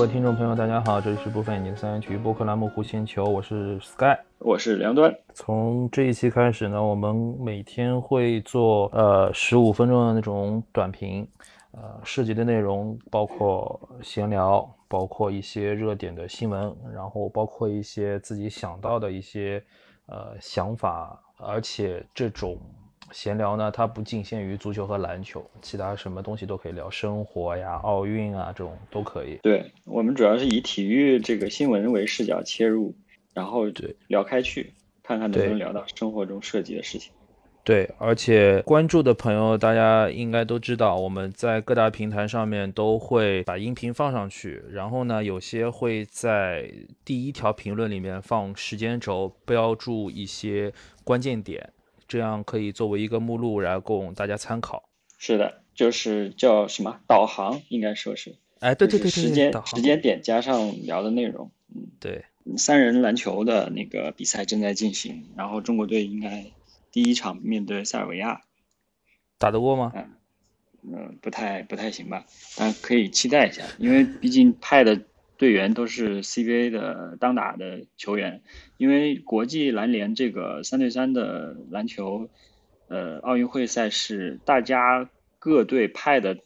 位听众朋友，大家好，这里是部分眼镜三人体育播客栏目《弧线球》，我是 Sky，我是梁端。从这一期开始呢，我们每天会做呃十五分钟的那种短评，呃，涉及的内容包括闲聊，包括一些热点的新闻，然后包括一些自己想到的一些呃想法，而且这种。闲聊呢，它不仅限于足球和篮球，其他什么东西都可以聊，生活呀、奥运啊这种都可以。对我们主要是以体育这个新闻为视角切入，然后对聊开去，看看能不能聊到生活中涉及的事情。对，而且关注的朋友大家应该都知道，我们在各大平台上面都会把音频放上去，然后呢，有些会在第一条评论里面放时间轴，标注一些关键点。这样可以作为一个目录然后供大家参考。是的，就是叫什么导航，应该说是。哎，对对对对，时间时间点加上聊的内容。嗯，对。三人篮球的那个比赛正在进行，然后中国队应该第一场面对塞尔维亚，打得过吗？嗯嗯，不太不太行吧，但可以期待一下，因为毕竟派的。队员都是 CBA 的当打的球员，因为国际篮联这个三对三的篮球，呃，奥运会赛事，大家各队派的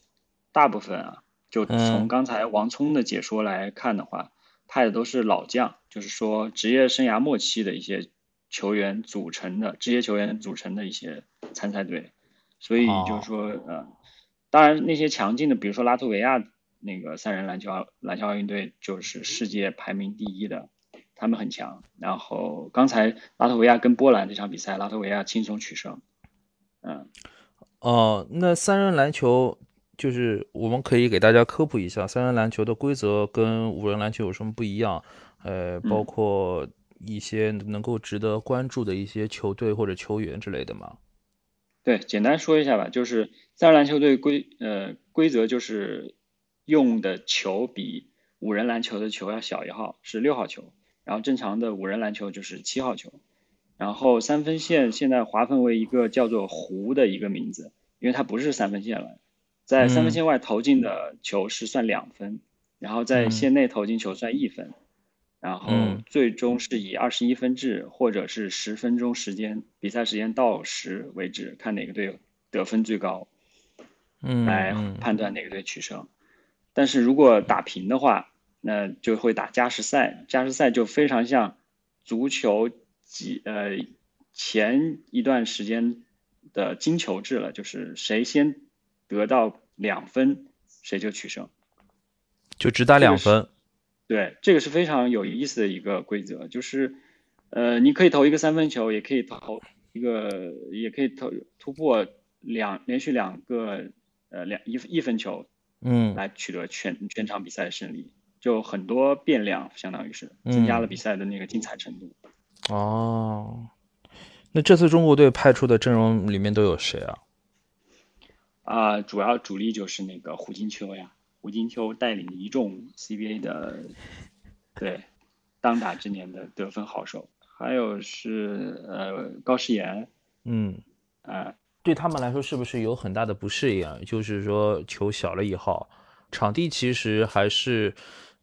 大部分啊，就从刚才王聪的解说来看的话，派的都是老将，就是说职业生涯末期的一些球员组成的职业球员组成的一些参赛队，所以就是说，呃，当然那些强劲的，比如说拉脱维亚。那个三人篮球篮球奥运队就是世界排名第一的，他们很强。然后刚才拉脱维亚跟波兰这场比赛，拉脱维亚轻松取胜。嗯，哦，那三人篮球就是我们可以给大家科普一下，三人篮球的规则跟五人篮球有什么不一样？呃，包括一些能够值得关注的一些球队或者球员之类的吗？对，简单说一下吧，就是三人篮球队规呃规则就是。用的球比五人篮球的球要小一号，是六号球。然后正常的五人篮球就是七号球。然后三分线现在划分为一个叫做弧的一个名字，因为它不是三分线了。在三分线外投进的球是算两分，然后在线内投进球算一分。然后最终是以二十一分制或者是十分钟时间，比赛时间到时为止，看哪个队得分最高，嗯，来判断哪个队取胜。但是如果打平的话，那就会打加时赛。加时赛就非常像足球几呃前一段时间的金球制了，就是谁先得到两分，谁就取胜，就只打两分。对，这个是非常有意思的一个规则，就是呃，你可以投一个三分球，也可以投一个，也可以投突破两连续两个呃两一一分球。嗯，来取得全全场比赛的胜利，就很多变量，相当于是增加了比赛的那个精彩程度。哦，那这次中国队派出的阵容里面都有谁啊？啊，主要主力就是那个胡金秋呀，胡金秋带领一众 CBA 的对当打之年的得分好手，还有是呃高诗岩，嗯，啊。对他们来说是不是有很大的不适应？就是说球小了以后，场地其实还是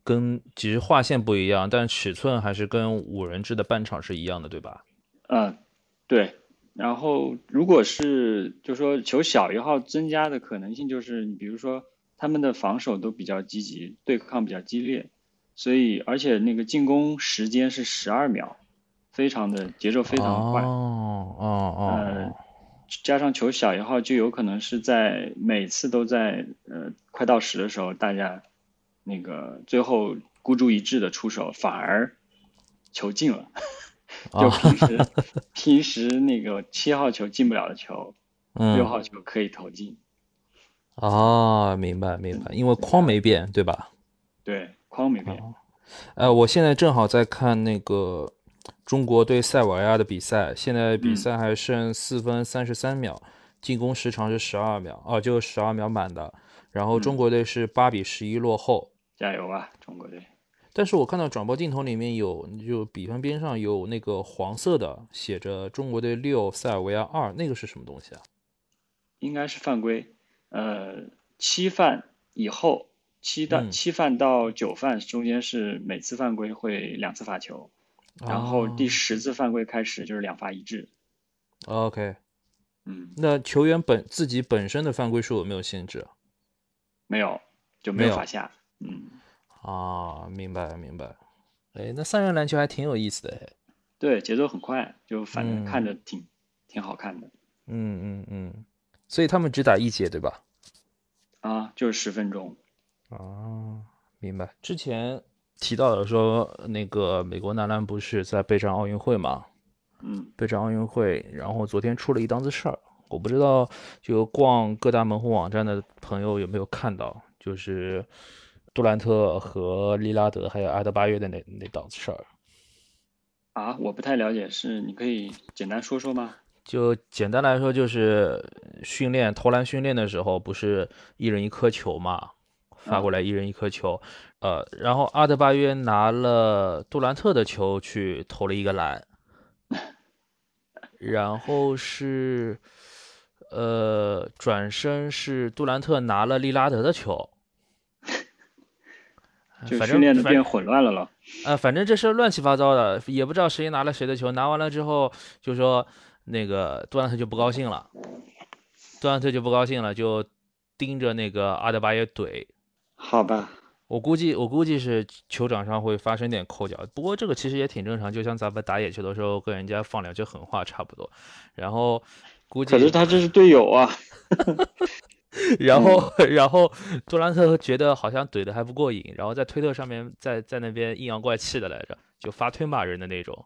跟其实划线不一样，但尺寸还是跟五人制的半场是一样的，对吧？嗯，对。然后如果是就说球小一号，增加的可能性就是你比如说他们的防守都比较积极，对抗比较激烈，所以而且那个进攻时间是十二秒，非常的节奏非常快。哦哦哦。加上球小一号，就有可能是在每次都在呃快到时的时候，大家那个最后孤注一掷的出手，反而球进了。就平时平时那个七号球进不了的球，六号球可以投进。哦，明白明白，因为框没变，对吧？对，框没变。呃，我现在正好在看那个。中国对塞尔维亚的比赛，现在比赛还剩四分三十三秒，进攻时长是十二秒，啊，就十二秒满的。然后中国队是八比十一落后，加油啊，中国队！但是我看到转播镜头里面有，就比分边上有那个黄色的，写着中国队六，塞尔维亚二，那个是什么东西啊？应该是犯规，呃，七犯以后七到嗯七犯到九犯中间是每次犯规会两次罚球，然后第哦十次犯规开始就是两罚一掷。OK，嗯，那球员本自己本身的犯规数有没有限制啊？没有就没没有有罚下。嗯，啊，明白明白。哎，那三人篮球还挺有意思的哎。对，节奏很快，就反正嗯看着挺、挺好看的嗯嗯嗯，所以他们只打一节对吧？啊，就是十分钟。啊，明白。之前提到了说，那个美国男篮不是在备战奥运会嘛？嗯，备战奥运会，然后昨天出了一档子事儿，我不知道就逛各大门户网站的朋友有没有看到，就是杜兰特和利拉德还有阿德巴约的那那档子事儿。啊，我不太了解，是你可以简单说说吗？就简单来说，就是训练投篮训练的时候，不是一人一颗球嘛，发过来一人一颗球，呃，然后阿德巴约拿了杜兰特的球去投了一个篮，然后是，呃，转身是杜兰特拿了利拉德的球，就反正练的变混乱了了。呃，反正这事儿乱七八糟的，也不知道谁拿了谁的球，拿完了之后就说那个杜兰特就不高兴了，杜兰特就不高兴了，就盯着那个阿德巴约怼。好吧，我估计我估计是球场上会发生点扣脚，不过这个其实也挺正常，就像咱们打野球的时候跟人家放两句狠话差不多。然后估计可是他这是队友啊。然后，然后杜兰特觉得好像怼的还不过瘾，然后在推特上面在在那边阴阳怪气的来着，就发推骂人的那种。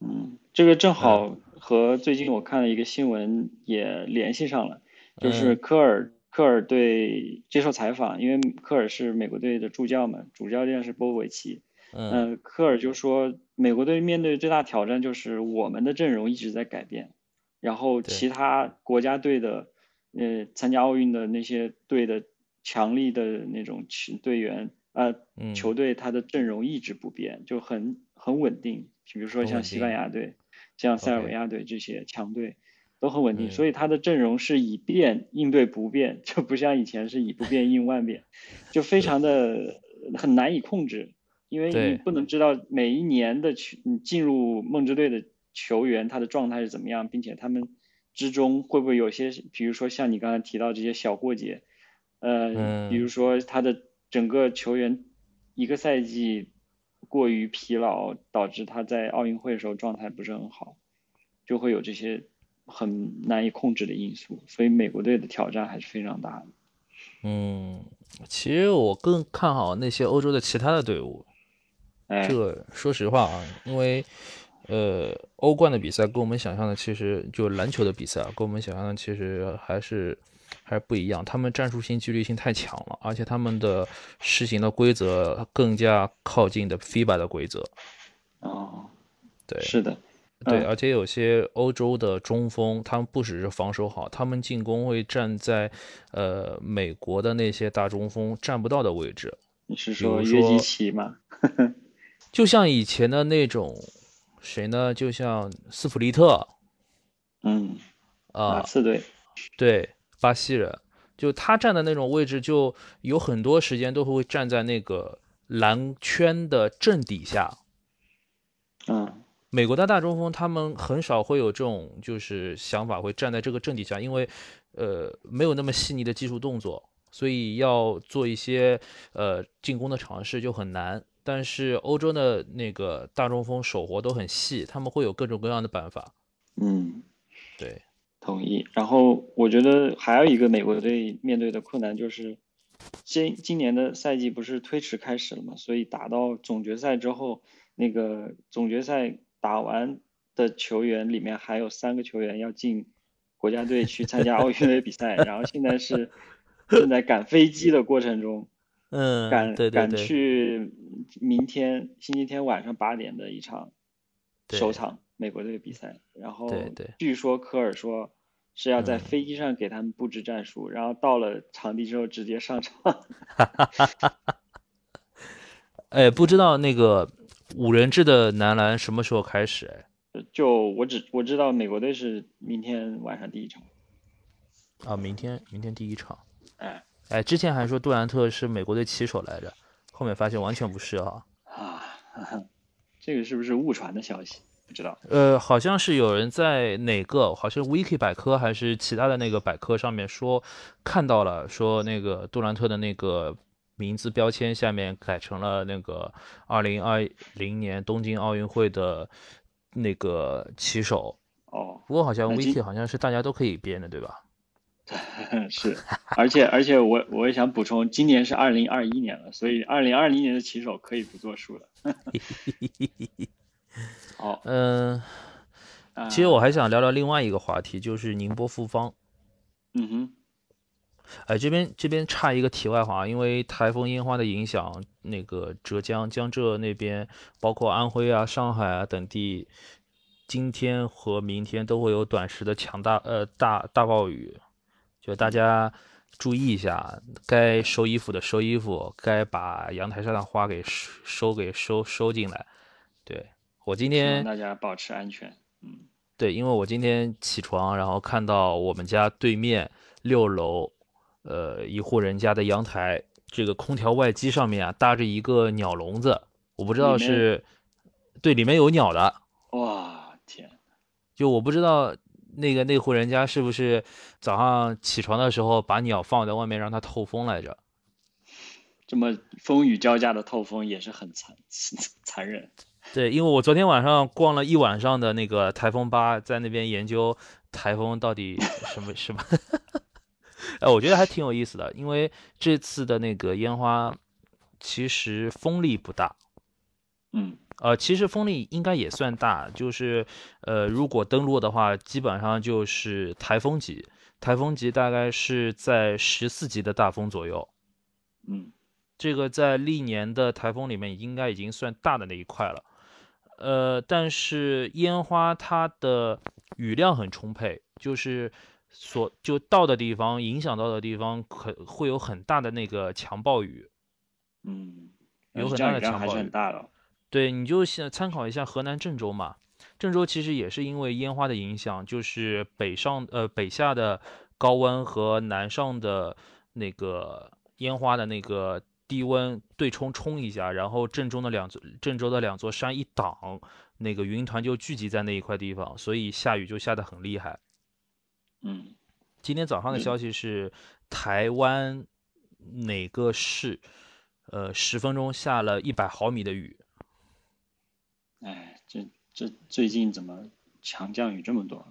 嗯，这个正好和最近我看了一个新闻也联系上了，就是嗯科尔科尔对接受采访，因为科尔是美国队的助教嘛，主教练是波维奇。嗯。嗯，科尔就说，美国队面对最大挑战就是我们的阵容一直在改变，然后其他国家队的，呃，参加奥运的那些队的强力的那种球队员，呃，嗯。球队他的阵容一直不变，就很很稳定。比如说像西班牙队、像塞尔维亚队这些强队都很稳定，嗯所以他的阵容是以变应对不变，就不像以前是以不变应万变，就非常的很难以控制。因为你不能知道每一年的球你进入梦之队的球员他的状态是怎么样，并且他们之中会不会有些，比如说像你刚才提到这些小过节，呃，嗯比如说他的整个球员一个赛季过于疲劳，导致他在奥运会的时候状态不是很好，就会有这些很难以控制的因素，所以美国队的挑战还是非常大的。嗯，其实我更看好那些欧洲的其他的队伍。哎这，个说实话啊，因为呃，欧冠的比赛跟我们想象的其实就篮球的比赛啊，跟我们想象的其实还是还是不一样。他们战术性、纪律性太强了，而且他们的实行的规则更加靠近的 FIBA 的规则。哦，对是的，对，嗯而且有些欧洲的中锋，他们不只是防守好，他们进攻会站在呃美国的那些大中锋站不到的位置。你是说约基说奇吗？就像以前的那种谁呢？就像斯普利特嗯，啊、马刺队，对，巴西人，就他站的那种位置，就有很多时间都会站在那个篮圈的正底下。嗯美国的大中锋他们很少会有这种就是想法，会站在这个阵底下，因为呃没有那么细腻的技术动作，所以要做一些呃进攻的尝试就很难。但是欧洲的那个大中锋手活都很细，他们会有各种各样的办法。嗯，对，同意。然后我觉得还有一个美国队面对的困难就是，今今年的赛季不是推迟开始了嘛，所以打到总决赛之后，那个总决赛打完的球员里面还有三个球员要进国家队去参加奥运会比赛，然后现在是正在赶飞机的过程中。嗯，赶赶去明天星期天晚上八点的一场首场美国队比赛，然后据说科尔说是要在嗯飞机上给他们布置战术，然后到了场地之后直接上场。哎，不知道那个五人制的男篮什么时候开始？哎，就我只我知道美国队是明天晚上第一场，啊，明天明天第一场。哎，哎，之前还说杜兰特是美国队旗手来着，后面发现完全不是啊。啊，这个是不是误传的消息？不知道。呃，好像是有人在哪个，好像 Wiki 百科还是其他的那个百科上面说看到了，说那个杜兰特的那个名字标签下面改成了那个二零二零年东京奥运会的那个旗手。哦，不过好像那今 Wiki 好像是大家都可以编的，对吧？是，而且而且我我也想补充，今年是二零二一年了，所以二零二零年的骑手可以不作数了。好，嗯、啊其实我还想聊聊另外一个话题，就是宁波复方。嗯哼，哎，这边这边差一个题外话，因为台风烟花的影响，那个浙江江浙那边，包括安徽啊、上海啊等地，今天和明天都会有短时的强大呃大大暴雨，就大家注意一下，该收衣服的收衣服，该把阳台上的花给收收给收收进来。对，我今天大家保持安全。嗯，对，因为我今天起床，然后看到我们家对面六楼，呃，一户人家的阳台，这个空调外机上面啊搭着一个鸟笼子，我不知道是，对，里面有鸟的，哇，天，就我不知道那个那户人家是不是早上起床的时候把鸟放在外面让它透风来着。这么风雨交加的透风也是很残 残忍。对，因为我昨天晚上逛了一晚上的那个台风吧，在那边研究台风到底什么什么，哎，我觉得还挺有意思的，因为这次的那个烟花其实风力不大，嗯呃，其实风力应该也算大，就是呃，如果登陆的话，基本上就是台风级，台风级大概是在十四级的大风左右，嗯这个在历年的台风里面应该已经算大的那一块了。呃，但是烟花它的雨量很充沛，就是所就到的地方，影响到的地方可会有很大的那个强暴雨。嗯，有很大的强暴雨很大的哦。对，你就想参考一下河南郑州嘛，郑州其实也是因为烟花的影响，就是北上呃北下的高温和南上的那个烟花的那个低温对冲冲一下，然后郑州的两座郑州的两座山一挡，那个云团就聚集在那一块地方，所以下雨就下得很厉害。嗯今天早上的嗯消息是，台湾哪个市，呃，十分钟下了一百毫米的雨。哎，这这最近怎么强降雨这么多？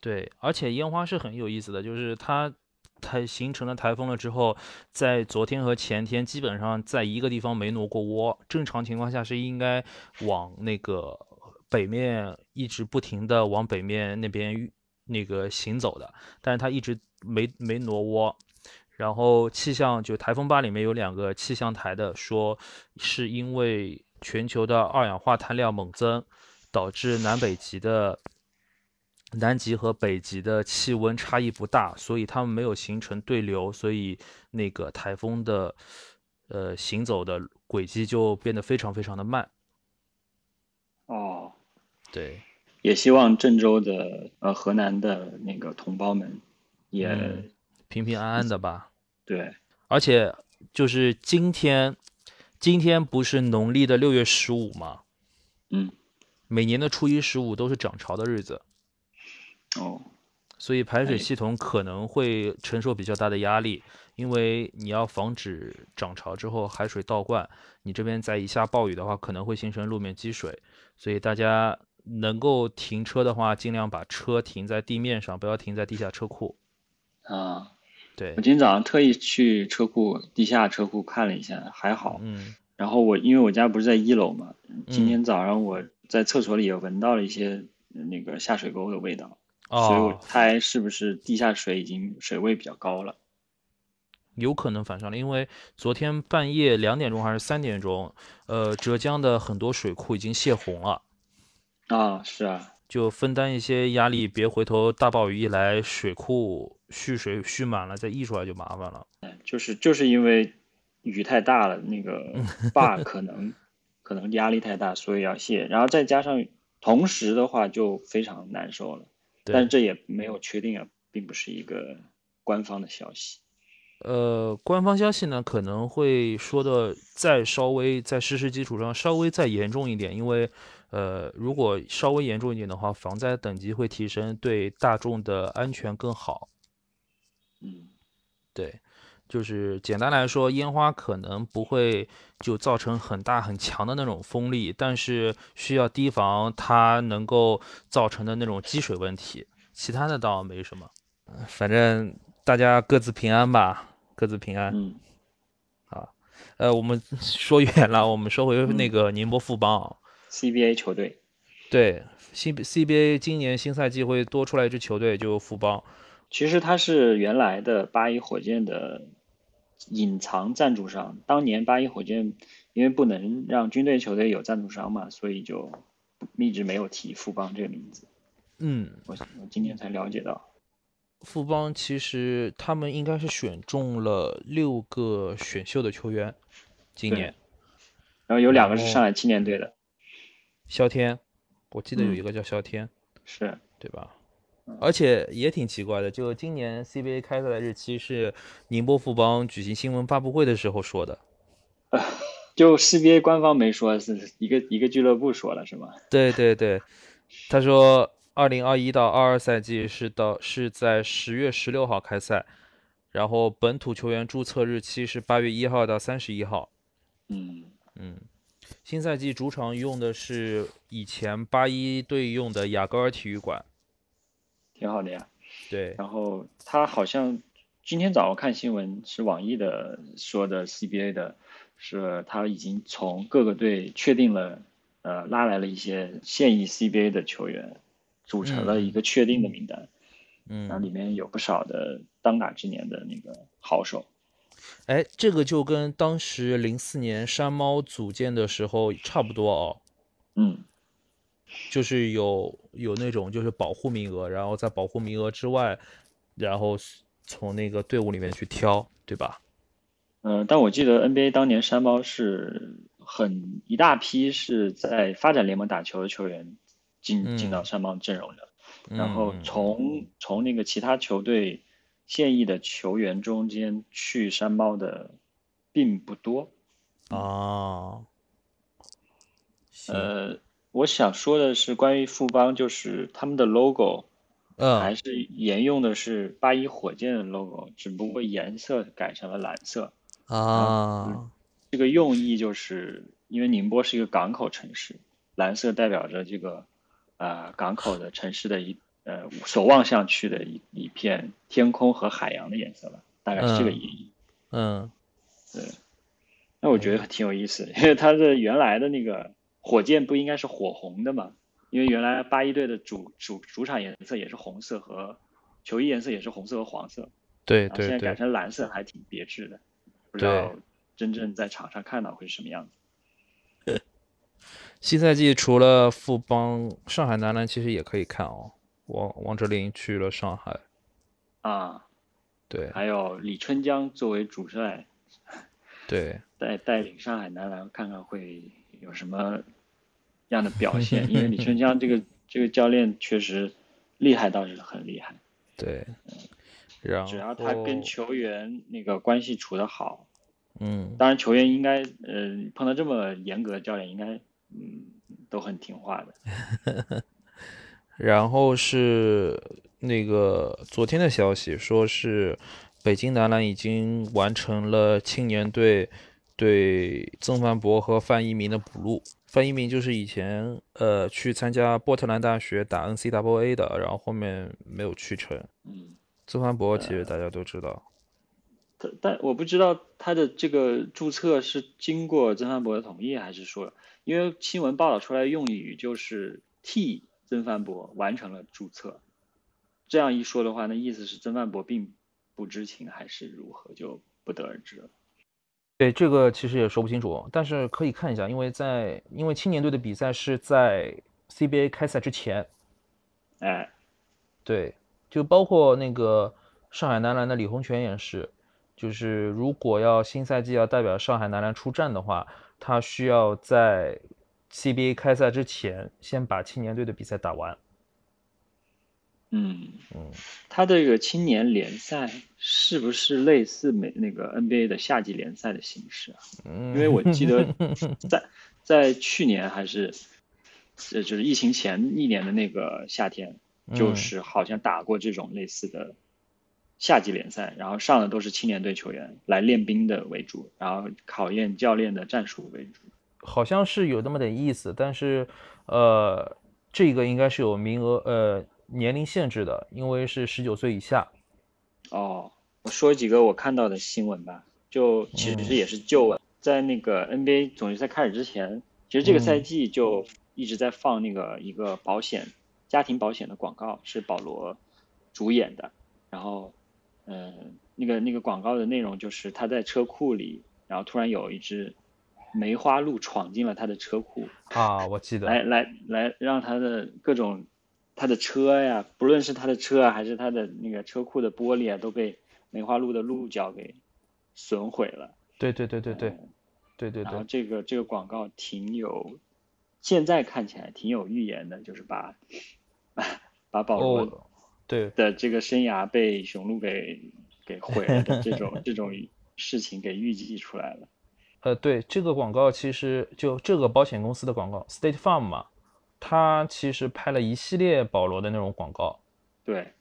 对，而且烟花是很有意思的，就是它它形成了台风了之后，在昨天和前天基本上在一个地方没挪过窝。正常情况下是应该往那个北面一直不停的往北面那边运那个行走的，但是它一直没没挪窝。然后气象就台风八里面有两个气象台的说，是因为全球的二氧化碳量猛增，导致南北极的南极和北极的气温差异不大，所以它们没有形成对流，所以那个台风的呃行走的轨迹就变得非常非常的慢。哦，对，也希望郑州的呃河南的那个同胞们也、嗯平平安安的吧。对，而且就是今天，今天不是农历的六月十五吗？嗯，每年的初一十五都是涨潮的日子，哦，所以排水哎系统可能会承受比较大的压力，因为你要防止涨潮之后海水倒灌，你这边再一下暴雨的话，可能会形成路面积水，所以大家能够停车的话，尽量把车停在地面上，不要停在地下车库。啊，对我，今天早上特意去车库地下车库看了一下，还好。嗯然后我因为我家不是在一楼嘛，今嗯天早上我在厕所里也闻到了一些呃那个下水沟的味道，所以我哦，猜是不是地下水已经水位比较高了？有可能反上了，因为昨天半夜两点钟还是三点钟，呃，浙江的很多水库已经泄洪了。啊，是啊，就分担一些压力，别回头大暴雨一来，水库蓄水蓄满了，再溢出来就麻烦了。就是就是因为雨太大了，那个 坝可能可能压力太大，所以要卸，然后再加上同时的话就非常难受了。但，这也没有确定啊，并不是一个官方的消息。呃，官方消息呢可能会说的再稍微在事实基础上稍微再严重一点，因为呃，如果稍微严重一点的话，防灾等级会提升，对大众的安全更好。嗯，对，就是简单来说，烟花可能不会就造成很大很强的那种风力，但是需要提防它能够造成的那种积水问题，其他的倒没什么。反正大家各自平安吧。各自平安。嗯，好，呃，我们 说远了，我们说回那个宁波富邦 CBA 球队。对新 CBA 今年新赛季会多出来一支球队，就富邦。其实他是原来的八一火箭的隐藏赞助商。当年八一火箭因为不能让军队球队有赞助商嘛，所以就一直没有提富邦这个名字。嗯，我我今天才了解到。富邦其实他们应该是选中了六个选秀的球员，今年，然后有两个是上海青年队的，肖天，我记得有一个叫肖天，是对吧？而且也挺奇怪的，就今年 CBA 开赛的日期是宁波富邦举行新闻发布会的时候说的，就 CBA 官方没说，是一个一个俱乐部说了是吗？对对对，他说。二零二一到二二赛季是到是在十月十六号开赛，然后本土球员注册日期是八月一号到三十一号。嗯嗯，新赛季主场用的是以前八一队用的雅戈尔体育馆，挺好的呀。对，然后他好像今天早上看新闻是网易的说的 CBA 的，是他已经从各个队确定了，呃，拉来了一些现役 CBA 的球员。组成了一个确定的名单，嗯，然后里面有不少的当打之年的那个好手。哎，这个就跟当时零四年山猫组建的时候差不多哦。嗯，就是有有那种就是保护名额，然后在保护名额之外，然后从那个队伍里面去挑，对吧？嗯，但我记得 NBA 当年山猫是很一大批是在发展联盟打球的球员。进进到山猫阵容的，然后从从那个其他球队现役的球员中间去山猫的并不多哦。呃，我想说的是关于富邦，就是他们的 logo，嗯，还是沿用的是八一火箭的 logo，只不过颜色改成了蓝色啊。这个用意就是因为宁波是一个港口城市，蓝色代表着这个。呃，港口的城市的一呃，所望向去的一一片天空和海洋的颜色吧，大概是这个意义。嗯，对。那我觉得挺有意思，因为它的原来的那个火箭不应该是火红的嘛？因为原来八一队的主主主场颜色也是红色和球衣颜色也是红色和黄色。对对对。现在改成蓝色还挺别致的，不知道真正在场上看到会是什么样子。新赛季除了富邦，上海男篮其实也可以看哦。王王哲林去了上海，啊，对，还有李春江作为主帅，对，带带领上海男篮看看会有什么样的表现。因为李春江这个 这个教练确实厉害，倒是很厉害。对，然后只要他跟球员那个关系处得好，嗯，当然球员应该呃碰到这么严格的教练应该。嗯，都很听话的。然后是那个昨天的消息，说是北京男篮已经完成了青年队对曾凡博和范一鸣的补录。范一鸣就是以前呃去参加波特兰大学打 NCAA 的，然后后面没有去成。嗯，曾凡博其实大家都知道。但但我不知道他的这个注册是经过曾凡博的同意，还是说？因为新闻报道出来用语就是替曾凡博完成了注册，这样一说的话，那意思是曾凡博并不知情还是如何，就不得而知了。对，这个其实也说不清楚，但是可以看一下，因为在因为青年队的比赛是在 CBA 开赛之前，哎，对，就包括那个上海男篮的李洪权也是，就是如果要新赛季要代表上海男篮出战的话。他需要在 CBA 开赛之前先把青年队的比赛打完。嗯嗯，他这个青年联赛是不是类似美那个 NBA 的夏季联赛的形式啊？因因为我记得 在在去年还是呃就是疫情前一年的那个夏天，就是好像打过这种类似的夏季联赛，然后上的都是青年队球员来练兵的为主，然后考验教练的战术为主。好像是有那么点意思，但是呃，这个应该是有名额呃年龄限制的，因为是十九岁以下。哦，我说几个我看到的新闻吧，就其实也是旧闻，在那个 NBA 总决赛开始之前，其实这个赛季就一直在放那个一个保险家庭保险的广告，是保罗主演的，然后嗯、呃那个那个广告的内容就是他在车库里，然后突然有一只梅花鹿闯进了他的车库，啊，我记得，来来来，让他的各种他的车呀，不论是他的车啊，还是他的那个车库的玻璃啊，都被梅花鹿的鹿角给损毁了。对对对对对嗯对对然后，这个这个广告挺有，现在看起来挺有预言的，就是把把保罗哦，对，的这个生涯被雄鹿给给毁了的这种 这种事情给预计出来了。呃，对，这个广告其实就这个保险公司的广告，State Farm 嘛，它其实拍了一系列保罗的那种广告。对，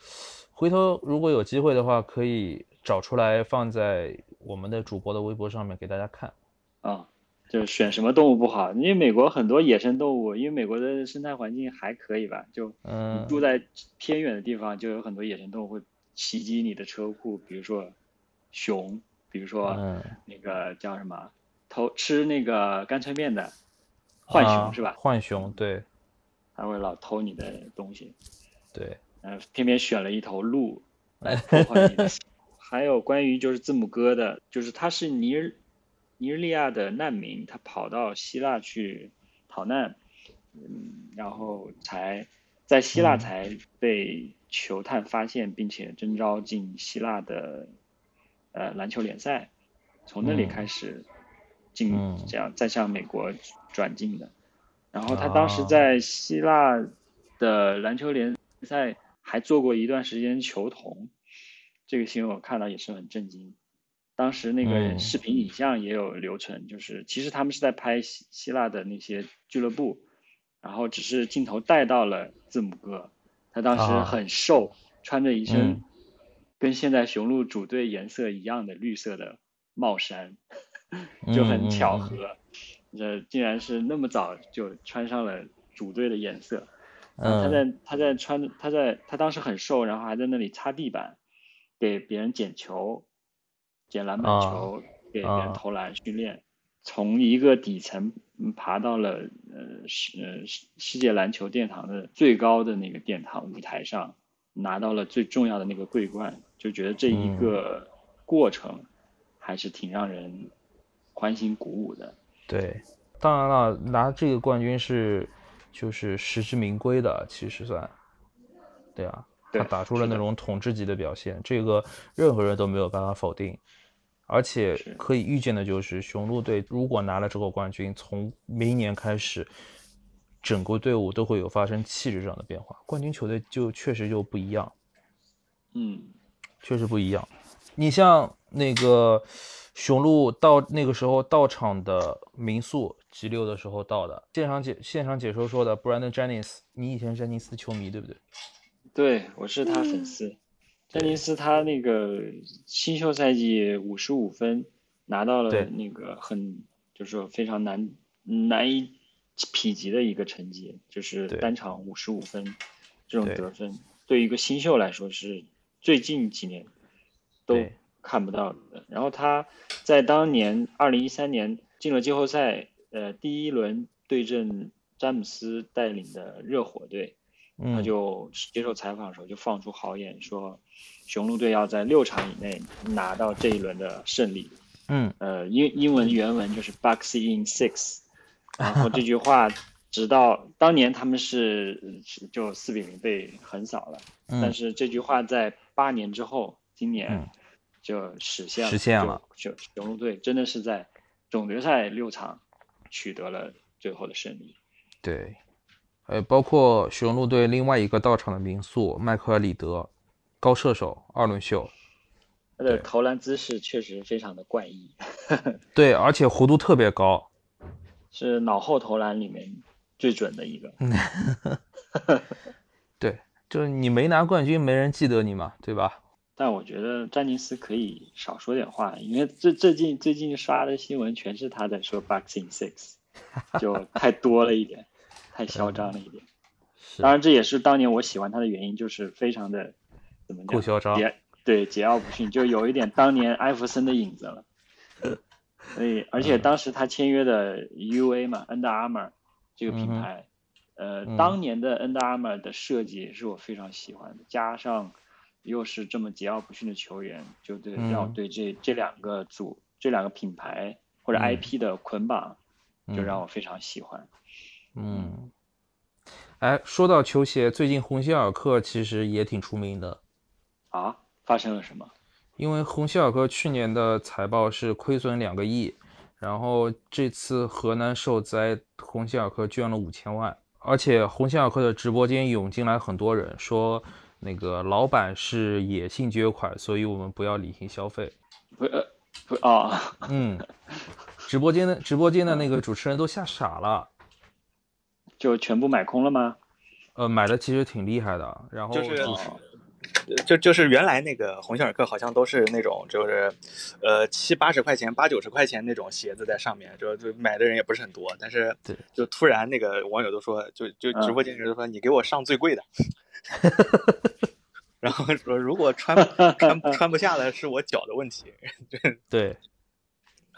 回头如果有机会的话，可以找出来放在我们的主播的微博上面给大家看。啊、就是选什么动物不好，因为美国很多野生动物，因为美国的生态环境还可以吧，就嗯，住在偏远的地方，就有很多野生动物会袭击你的车库，比如说熊，比如说嗯，那个叫什么偷吃那个干脆面的浣熊、啊是吧？浣熊，对。它会老偷你的东西，对，呃，偏偏选了一头鹿 来破坏你的。还有关于就是字母哥的，就是他是尼日尼日利亚的难民，他跑到希腊去逃难，嗯，然后才在希腊嗯。才被球探发现，并且征召进希腊的呃篮球联赛，从那里嗯。开始进嗯。这样再向美国转进的。然后他当时啊。在希腊的篮球联赛还做过一段时间球童，这个新闻我看到也是很震惊。当时那个嗯。视频影像也有流传，就是其实他们是在拍希希腊的那些俱乐部，然后只是镜头带到了字母哥，他当时啊。很瘦，穿着一身嗯跟现在雄鹿主队颜色一样的绿色的帽衫，就嗯很巧嗯。合，这竟然是那么早就穿上了主队的颜色。嗯他嗯。在他在穿他在他当时很瘦，然后还在那里擦地板，给别人捡球，捡篮板啊球，给别人啊投篮训练，从一个底层嗯爬到了呃世呃世世界篮球殿堂的最高的那个殿堂舞台上，拿到了最重要的那个桂冠，就觉得这一嗯个过程还是挺让人欢欣鼓舞的。对，当然了，拿这个冠军是就是实至名归的，其实算，对啊，他打出了那种统治级的表现，这个任何人都没有办法否定。而且可以预见的就是，雄鹿队如果拿了这个冠军，从明年开始，整个队伍都会有发生气质上的变化。冠军球队就确实就不一样。嗯，确实不一样。你像那个雄鹿到那个时候到场的民宿 G 六的时候到的，现场解现场解说说的 Brandon Jennings，你以前是詹尼斯的球迷对不对？对，我是他粉丝。詹尼斯他那个新秀赛季五十五分，拿到了那个很就是说非常难难以匹及的一个成绩，就是单场五十五分这种得分，对于一个新秀来说是最近几年都看不到的。然后他在当年二零一三年进了季后赛，呃，第一轮对阵詹姆斯带领的热火队。他嗯，就接受采访的时候就放出豪言说，雄鹿队要在六场以内拿到这一轮的胜利。嗯呃，英英文原文就是 Bucks in six，然后这句话直到当年他们是是就四比零被横扫了，但嗯，是这句话在八年之后，今嗯年就实现了，实现了就，雄鹿队真的是在总决赛六场取得了最后的胜利。对，呃，包括雄鹿队另外一个到场的名宿麦克尔里德，高射手二轮秀，他的投篮姿势确实非常的怪异，对，而且弧度特别高，是脑后投篮里面最准的一个。对，就是你没拿冠军，没人记得你嘛，对吧？但我觉得詹尼斯可以少说点话，因为最最近最近刷的新闻全是他在说 Boxing Six，就太多了一点，太嚣张了一点。当然，这也是当年我喜欢他的原因，就是非常的怎么讲？够嚣张。桀对桀骜不驯，就有一点当年艾弗森的影子了。所以，而且当时他签约的 UA 嘛，Under Armour 这个品牌，呃，当年的 Under Armour 的设计是我非常喜欢的，加上。又是这么桀骜不驯的球员，就对让我对这这两个组、这两个品牌或者 IP 的捆绑，就让我非常喜欢。嗯，哎，说到球鞋，最近鸿星尔克其实也挺出名的。啊？发生了什么？因为鸿星尔克去年的财报是亏损两个亿，然后这次河南受灾，鸿星尔克捐了五千万，而且鸿星尔克的直播间涌进来很多人说。那个老板是野性捐款，所以我们不要理性消费。不呃不啊，嗯，直播间的直播间的那个主持人都吓傻了，就全部买空了吗？呃，买的其实挺厉害的，然后就是，就就是原来那个鸿星尔克好像都是那种就是，呃七八十块钱八九十块钱那种鞋子在上面，就就买的人也不是很多，但是就突然那个网友都说，就就直播间人都说你给我上最贵的。然后说，如果穿穿穿不下的是我脚的问题。对，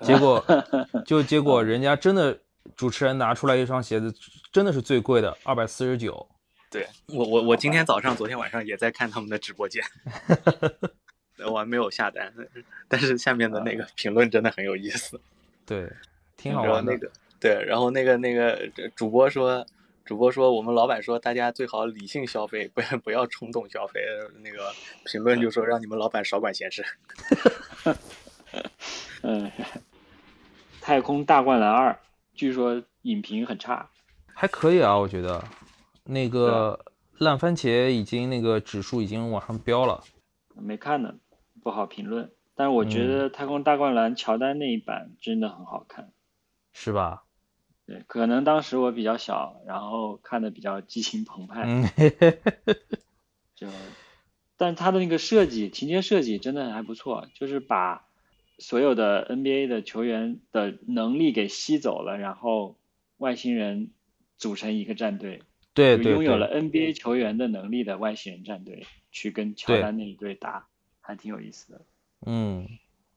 结果 就结果人家真的主持人拿出来一双鞋子，真的是最贵的，二百四十九。对我我我今天早上、昨天晚上也在看他们的直播间，我还没有下单，但是下面的那个评论真的很有意思。对，挺好玩的。那个对，然后那个那个主播说。主播说：“我们老板说，大家最好理性消费，不要不要冲动消费。”那个评论就说：“让你们老板少管闲事。”嗯，太空大灌篮二，据说影评很差，还可以啊，我觉得。那个烂番茄已经那个指数已经往上飙了。没看呢，不好评论。但是我觉得太空大灌篮乔丹那一版真的很好看，是吧？对，可能当时我比较小，然后看的比较激情澎湃，嗯 就，但他的那个设计，情节设计真的还不错，就是把所有的 NBA 的球员的能力给吸走了，然后外星人组成一个战队，对对，拥有了 NBA 球员的能力的外星人战队去跟乔丹那一队打，还挺有意思的，嗯。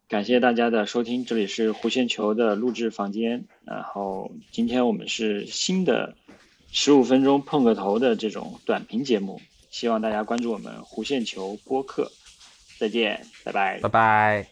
感谢大家的收听，这里是弧线球的录制房间。然后今天我们是新的十五分钟碰个头的这种短评节目，希望大家关注我们弧线球播客。再见，拜拜，拜拜。